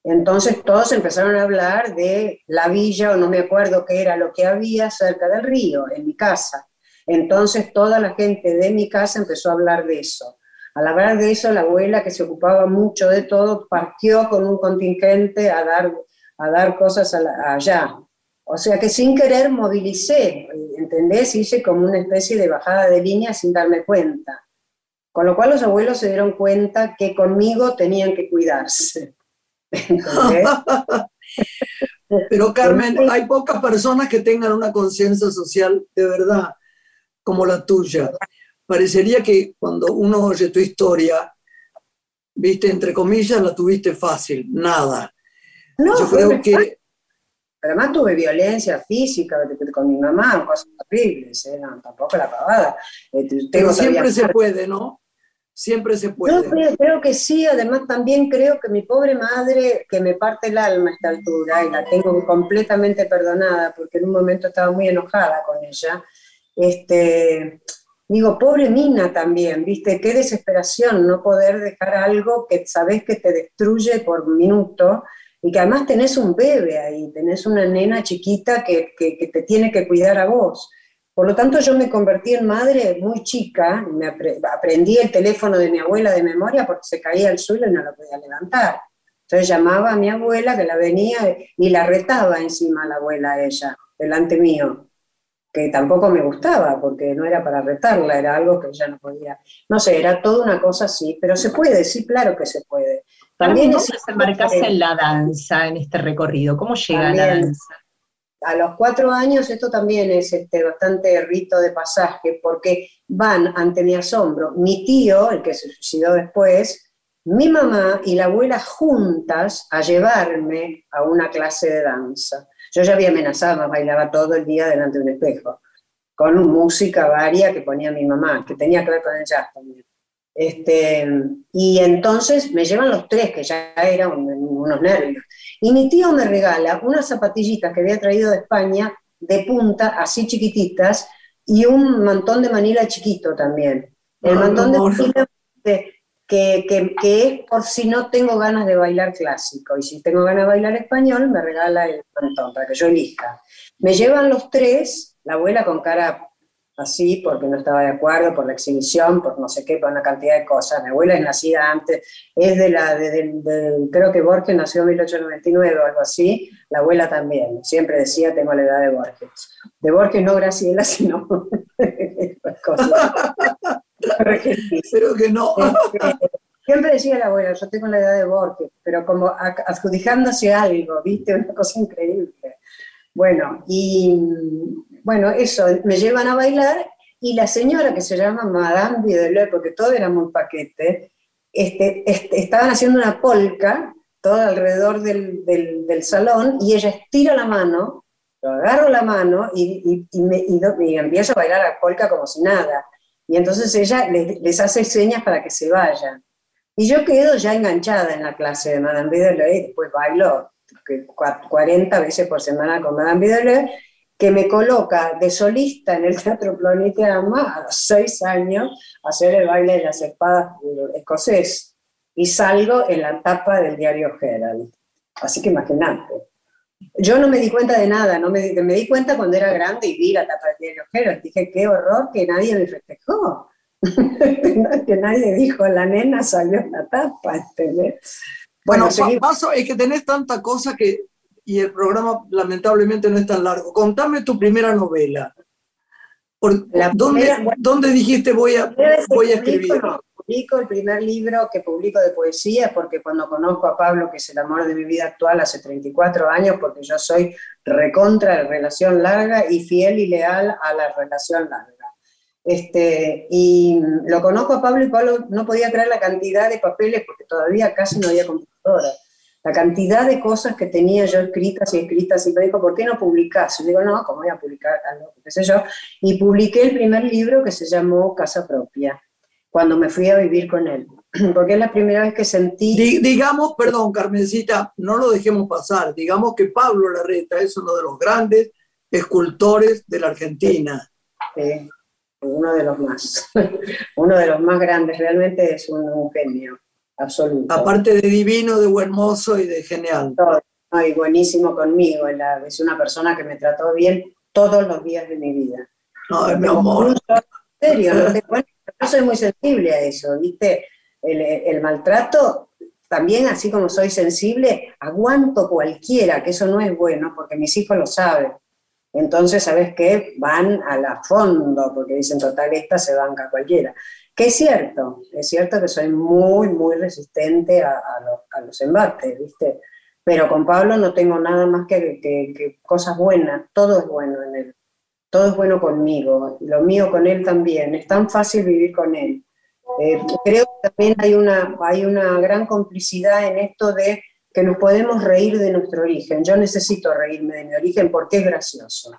Entonces todos empezaron a hablar de la villa, o no me acuerdo qué era lo que había cerca del río, en mi casa. Entonces toda la gente de mi casa empezó a hablar de eso. Al hablar de eso, la abuela, que se ocupaba mucho de todo, partió con un contingente a dar, a dar cosas allá. O sea que sin querer movilicé, ¿entendés? Hice como una especie de bajada de línea sin darme cuenta. Con lo cual los abuelos se dieron cuenta que conmigo tenían que cuidarse.
Pero Carmen, hay pocas personas que tengan una conciencia social de verdad como la tuya. Parecería que cuando uno oye tu historia, viste, entre comillas, la tuviste fácil, nada.
No, Yo creo que... además tuve violencia física con mi mamá, cosas horribles, ¿eh? tampoco la pavada.
Eh, Pero siempre se puede, ¿no? siempre se puede.
Yo creo, que sí, además también creo que mi pobre madre, que me parte el alma a esta altura, y la tengo completamente perdonada, porque en un momento estaba muy enojada con ella, este, digo, pobre Mina también, ¿viste? Qué desesperación no poder dejar algo que sabes que te destruye por minuto, y que además tenés un bebé ahí, tenés una nena chiquita que, que te tiene que cuidar a vos. Por lo tanto, yo me convertí en madre muy chica, aprendí el teléfono de mi abuela de memoria porque se caía al suelo y no lo podía levantar. Entonces llamaba a mi abuela que la venía y la retaba encima a la abuela ella, delante mío, que tampoco me gustaba porque no era para retarla, era algo que ella no podía. No sé, era toda una cosa así, pero se puede, sí, claro que se puede.
También ¿Cómo se marcase en la danza, en este recorrido? ¿Cómo llega a la danza?
a los cuatro años esto también es este, bastante rito de pasaje, porque van ante mi asombro. Mi tío, el que se suicidó después, mi mamá y la abuela juntas a llevarme a una clase de danza. Yo ya había amenazado, bailaba todo el día delante de un espejo, con música varia que ponía mi mamá, que tenía que ver con el jazz también. Este, y entonces me llevan los tres, que ya eran unos nervios. Y mi tío me regala unas zapatillitas que había traído de España, de punta, así chiquititas, y un mantón de manila chiquito también. El mantón de manila que, que, que, es por si no tengo ganas de bailar clásico, y si tengo ganas de bailar español, me regala el mantón para que yo elija. Me llevan los tres, la abuela con cara así porque no estaba de acuerdo, por la exhibición, por no sé qué, por una cantidad de cosas. Mi abuela es nacida antes, es de la, de, creo que Borges nació en 1899 o algo así, la abuela también, siempre decía, tengo la edad de Borges. De Borges no Graciela, sino
cosas. Pero que no.
Este, siempre decía la abuela, yo tengo la edad de Borges, pero como adjudicándose algo, ¿viste? Una cosa increíble. Bueno, y bueno, eso, me llevan a bailar y la señora que se llama Madame Videleu, porque todo era muy paquete, este, este, estaban haciendo una polca todo alrededor del, del, salón y ella estira la mano, lo agarro la mano y, y, me, y, empieza a bailar la polca como si nada. Y entonces ella les, hace señas para que se vayan. Y yo quedo ya enganchada en la clase de Madame Videleu y después bailo 40 veces por semana con Madame Videleu que me coloca de solista en el Teatro Ploniteama a los seis años a hacer el baile de las espadas escocés y salgo en la tapa del diario Herald. Así que imagínate. Yo no me di cuenta de nada, no me, me di cuenta cuando era grande y vi la tapa del diario. Dije, qué horror que nadie me festejó. que nadie dijo, la nena salió en la tapa.
Bueno, paso es que tenés tanta cosa que y el programa lamentablemente no es tan largo. Contame tu primera novela. ¿dónde, dijiste voy a, voy a escribir?
Publico el primer libro que publico de poesía porque cuando conozco a Pablo, que es el amor de mi vida actual, hace 34 años, porque yo soy recontra de relación larga y fiel y leal a la relación larga. Este, y lo conozco a Pablo y Pablo no podía creer la cantidad de papeles porque todavía casi no había computadora la cantidad de cosas que tenía yo escritas y escritas, y me dijo, ¿por qué no publicás? Y digo, no, ¿cómo voy a publicar algo? ¿Qué sé yo? Y publiqué el primer libro que se llamó Casa Propia, cuando me fui a vivir con él, porque es la primera vez que sentí...
digamos, perdón, Carmencita, no lo dejemos pasar, digamos que Pablo Larreta es uno de los grandes escultores de la Argentina.
Sí, uno de los más, uno de los más grandes, realmente es un genio absoluto.
Aparte de divino, de buen mozo y de genial.
Todo. y buenísimo conmigo. Es una persona que me trató bien todos los días de mi vida.
No, mi amor.
En serio, yo soy muy sensible a eso, ¿viste? El, maltrato, también así como soy sensible, aguanto cualquiera, que eso no es bueno, porque mis hijos lo saben. Entonces, ¿sabes qué? Van a la fondo, porque dicen, total, esta se banca cualquiera. Que es cierto, es cierto que soy muy, muy resistente a, los embates, ¿viste? Pero con Pablo no tengo nada más que, cosas buenas, todo es bueno en él, todo es bueno conmigo, lo mío con él también, es tan fácil vivir con él. Eh, creo que también hay una, hay una gran complicidad en esto de que nos podemos reír de nuestro origen. Yo necesito reírme de mi origen porque es gracioso.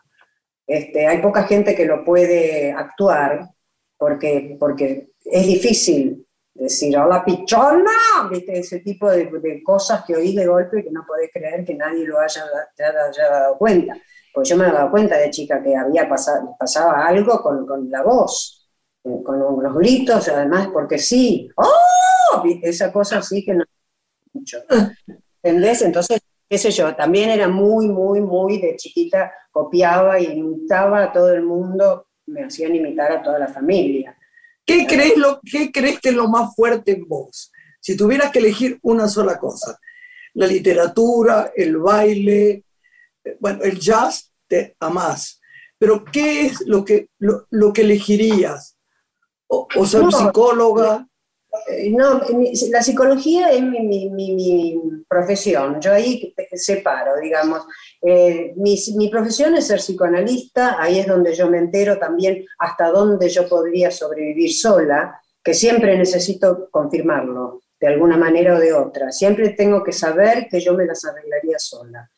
Este, hay poca gente que lo puede actuar porque, porque es difícil decir, hola pichona, ¿viste? ese tipo de, cosas que oí de golpe y que no podés creer que nadie lo haya, haya dado cuenta. Pues yo me he dado cuenta de chica que había pasado, pasaba algo con, con la voz, eh, con los gritos, además, porque sí, ¡oh! Esa cosa sí que no mucho. ¿Entendés? Entonces, qué sé yo, también era muy, muy, muy de chiquita, copiaba y imitaba a todo el mundo, me hacían imitar a toda la familia.
¿Qué crees, lo, ¿Qué crees que es lo más fuerte en vos? Si tuvieras que elegir una sola cosa, la literatura, el baile, bueno, el jazz te amás, pero ¿qué es lo que, lo, que elegirías? ¿O, ser psicóloga?
Eh, no, la psicología es mi, profesión, yo ahí separo, digamos. Eh, mi, profesión es ser psicoanalista, ahí es donde yo me entero también hasta dónde yo podría sobrevivir sola, que siempre necesito confirmarlo. de alguna manera o de otra. Siempre tengo que saber que yo me las arreglaría sola,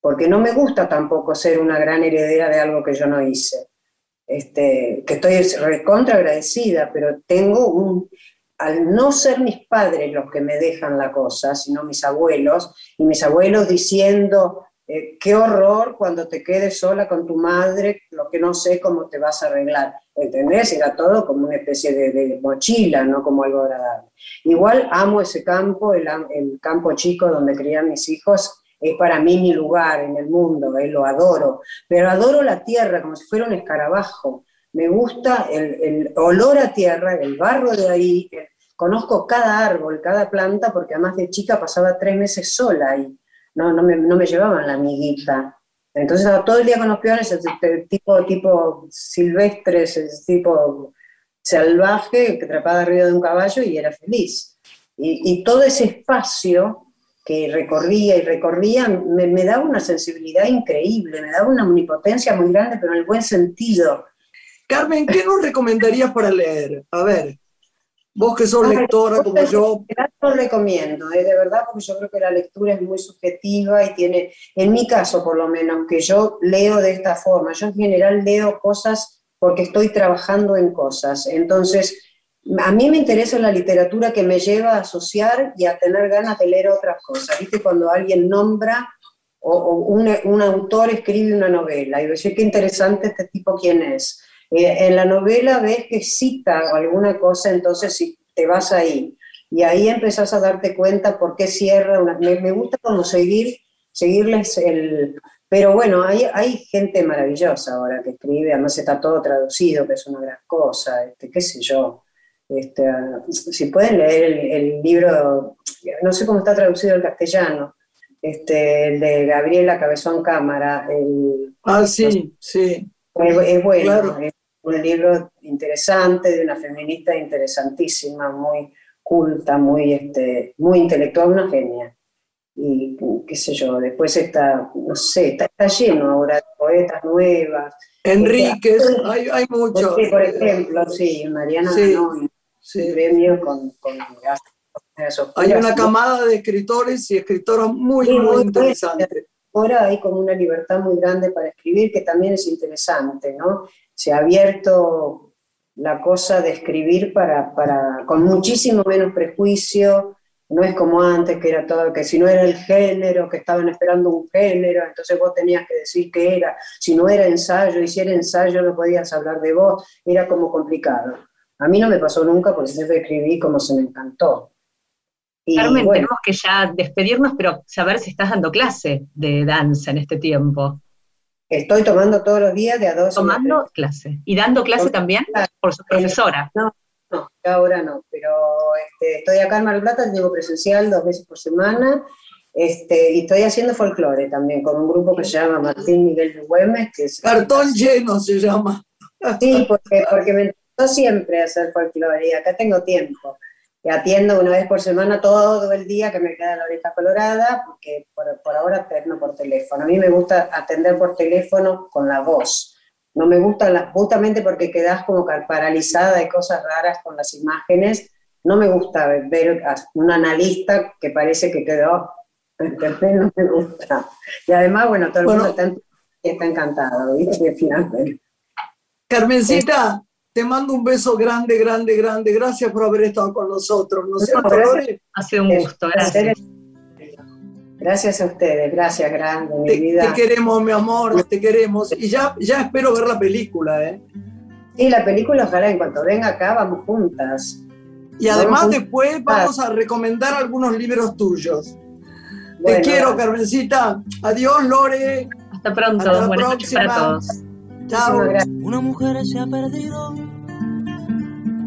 porque no me gusta tampoco ser una gran heredera de algo que yo no hice. Este, que estoy recontra agradecida, pero tengo un, al no ser mis padres los que me dejan la cosa, sino mis abuelos, y mis abuelos diciendo, eh, qué horror cuando te quedes sola con tu madre, lo que no sé cómo te vas a arreglar. ¿Entendés? Era todo como una especie de, mochila, no como algo agradable. Igual amo ese campo, el, campo chico donde crían mis hijos, es para mí mi lugar en el mundo, eh, lo adoro, pero adoro la tierra como si fuera un escarabajo me gusta el, olor a tierra, el barro de ahí, conozco cada árbol, cada planta, porque además de chica pasaba tres meses sola y no, no, me, no me llevaban la amiguita. Entonces estaba todo el día con los peones, tipo, tipo silvestres, tipo salvaje, que trapaba arriba de un caballo y era feliz. Y, todo ese espacio que recorría y recorría me, me, daba una sensibilidad increíble, me daba una omnipotencia muy grande, pero en el buen sentido.
Carmen, ¿qué nos recomendarías para leer? A ver, vos que sos lectora como yo.
Lo recomiendo, ¿eh? de verdad, porque yo creo que la lectura es muy subjetiva y tiene, en mi caso por lo menos, que yo leo de esta forma. Yo en general leo cosas porque estoy trabajando en cosas. Entonces, a mí me interesa la literatura que me lleva a asociar y a tener ganas de leer otras cosas. ¿Viste? Cuando alguien nombra o, un, un, autor escribe una novela y dice, qué interesante este tipo quién es. Eh, en la novela ves que cita alguna cosa, entonces te vas ahí. Y ahí empezás a darte cuenta por qué cierra. me, gusta como seguir, seguirles el... Pero bueno, hay, hay gente maravillosa ahora que escribe, además está todo traducido, que es una gran cosa, este, qué sé yo. Este, si pueden leer el, libro, no sé cómo está traducido el castellano, este, el de Gabriela Cabezón Cámara. El,
ah, sí, sí.
Es, bueno, un libro interesante, de una feminista interesantísima, muy culta, muy, este, muy intelectual, una genia. Y qué sé yo, después está, no sé, está, lleno ahora de poetas nuevas.
Enríquez, hay, hay muchos.
Por ejemplo, sí, Mariana sí, sí. premio con, con
hay una camada de escritores y escritoras muy, muy interesantes.
Ahora hay como una libertad muy grande para escribir que también es interesante, ¿no? se ha abierto la cosa de escribir para, para, con muchísimo menos prejuicio, no es como antes, que era todo, que si no era el género, que estaban esperando un género, entonces vos tenías que decir qué era, si no era ensayo, y si era ensayo no podías hablar de vos, era como complicado. A mí no me pasó nunca porque siempre escribí como se me encantó.
Carmen, tenemos que ya despedirnos, pero saber si estás dando clase de danza en este tiempo.
Estoy tomando todos los días de a dos.
Tomando clase. ¿Y dando clase también por su profesora?
No, no, ahora no, pero este, estoy acá en Mar del Plata, tengo presencial dos veces por semana, este, y estoy haciendo folclore también con un grupo que se llama Martín Miguel de Güemes. Que es
Cartón lleno se llama.
Sí, porque, porque me gustó siempre hacer folclore y acá tengo tiempo atiendo una vez por semana todo el día que me queda la oreja colorada, porque por, ahora atiendo por teléfono. A mí me gusta atender por teléfono con la voz. No me gusta justamente porque quedas como paralizada de cosas raras con las imágenes. No me gusta ver a un analista que parece que quedó, no me gusta. Y además, bueno, todo el mundo está, está encantado, ¿viste? Finalmente.
Carmencita, te mando un beso grande, grande, grande. Gracias por haber estado con nosotros. ¿No
Ha sido un gusto, gracias.
Gracias a ustedes, gracias, grande, mi
te,
vida.
Te queremos, mi amor, te queremos. Y ya, ya espero ver la película, ¿eh?
Sí, la película, ojalá en cuanto venga acá, vamos juntas.
Y además después vamos a recomendar algunos libros tuyos. te quiero, Carmencita. Adiós, Lore.
Hasta pronto. Hasta la Buenas próxima. para todos.
Chao.
Una mujer se ha perdido.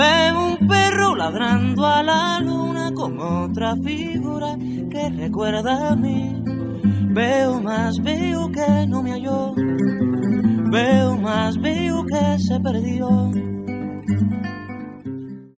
Veo un perro ladrando a la luna con otra figura que recuerda a mí. Veo más, veo que no me halló. Veo más, veo que se perdió.